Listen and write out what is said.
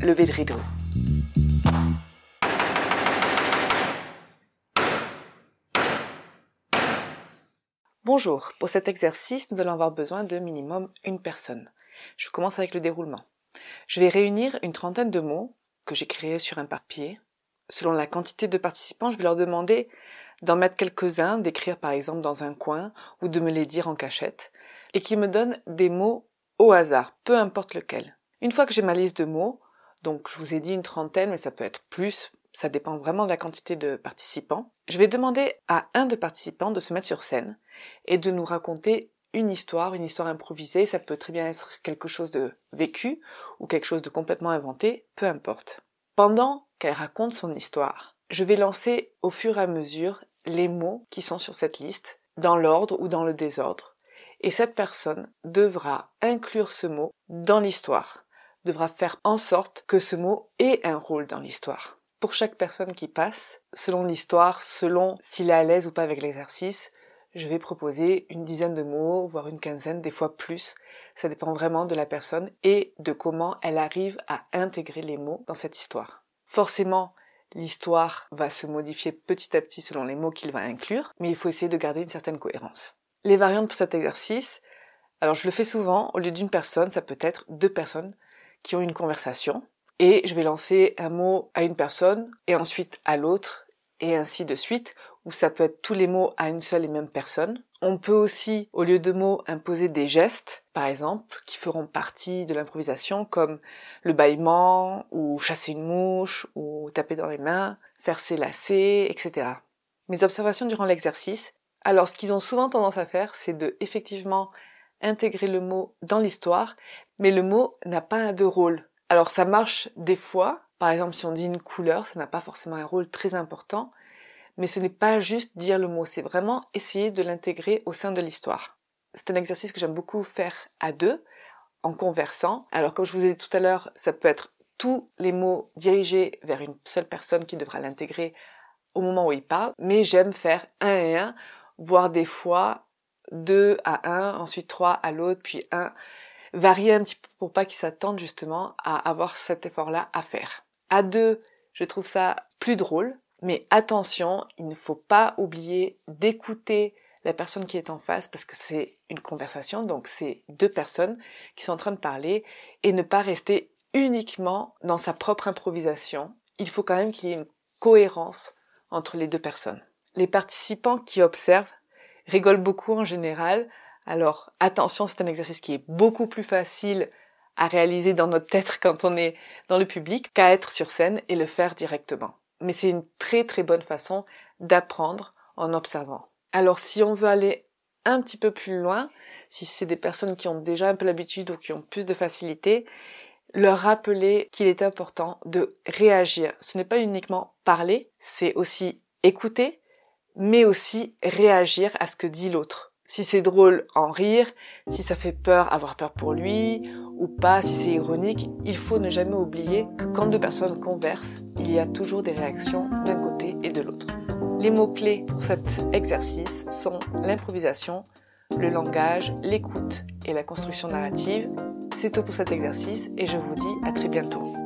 Levez de rideau. Bonjour, pour cet exercice, nous allons avoir besoin de minimum une personne. Je commence avec le déroulement. Je vais réunir une trentaine de mots que j'ai créés sur un papier. Selon la quantité de participants, je vais leur demander d'en mettre quelques-uns, d'écrire par exemple dans un coin ou de me les dire en cachette, et qui me donnent des mots au hasard, peu importe lequel. Une fois que j'ai ma liste de mots, donc je vous ai dit une trentaine, mais ça peut être plus, ça dépend vraiment de la quantité de participants, je vais demander à un de participants de se mettre sur scène et de nous raconter une histoire, une histoire improvisée, ça peut très bien être quelque chose de vécu ou quelque chose de complètement inventé, peu importe. Pendant qu'elle raconte son histoire, je vais lancer au fur et à mesure les mots qui sont sur cette liste, dans l'ordre ou dans le désordre, et cette personne devra inclure ce mot dans l'histoire, devra faire en sorte que ce mot ait un rôle dans l'histoire. Pour chaque personne qui passe, selon l'histoire, selon s'il est à l'aise ou pas avec l'exercice, je vais proposer une dizaine de mots, voire une quinzaine, des fois plus. Ça dépend vraiment de la personne et de comment elle arrive à intégrer les mots dans cette histoire. Forcément, l'histoire va se modifier petit à petit selon les mots qu'il va inclure, mais il faut essayer de garder une certaine cohérence. Les variantes pour cet exercice, alors je le fais souvent, au lieu d'une personne, ça peut être deux personnes qui ont une conversation, et je vais lancer un mot à une personne, et ensuite à l'autre, et ainsi de suite, ou ça peut être tous les mots à une seule et même personne. On peut aussi, au lieu de mots, imposer des gestes, par exemple, qui feront partie de l'improvisation, comme le bâillement, ou chasser une mouche, ou taper dans les mains, faire ses lacets, etc. Mes observations durant l'exercice, alors ce qu'ils ont souvent tendance à faire, c'est de effectivement intégrer le mot dans l'histoire, mais le mot n'a pas de rôle. Alors ça marche des fois, par exemple si on dit une couleur, ça n'a pas forcément un rôle très important, mais ce n'est pas juste dire le mot, c'est vraiment essayer de l'intégrer au sein de l'histoire. C'est un exercice que j'aime beaucoup faire à deux, en conversant. Alors comme je vous ai dit tout à l'heure, ça peut être tous les mots dirigés vers une seule personne qui devra l'intégrer au moment où il parle, mais j'aime faire un et un, voire des fois deux à un, ensuite trois à l'autre, puis un, varier un petit peu pour pas qu'ils s'attendent justement à avoir cet effort-là à faire. À deux, je trouve ça plus drôle, mais attention, il ne faut pas oublier d'écouter la personne qui est en face parce que c'est une conversation, donc c'est deux personnes qui sont en train de parler et ne pas rester uniquement dans sa propre improvisation. Il faut quand même qu'il y ait une cohérence entre les deux personnes. Les participants qui observent rigolent beaucoup en général. Alors attention, c'est un exercice qui est beaucoup plus facile à réaliser dans notre tête quand on est dans le public qu'à être sur scène et le faire directement mais c'est une très très bonne façon d'apprendre en observant. Alors si on veut aller un petit peu plus loin, si c'est des personnes qui ont déjà un peu l'habitude ou qui ont plus de facilité, leur rappeler qu'il est important de réagir. Ce n'est pas uniquement parler, c'est aussi écouter, mais aussi réagir à ce que dit l'autre. Si c'est drôle, en rire, si ça fait peur, avoir peur pour lui, ou pas, si c'est ironique, il faut ne jamais oublier que quand deux personnes conversent, il y a toujours des réactions d'un côté et de l'autre. Les mots-clés pour cet exercice sont l'improvisation, le langage, l'écoute et la construction narrative. C'est tout pour cet exercice et je vous dis à très bientôt.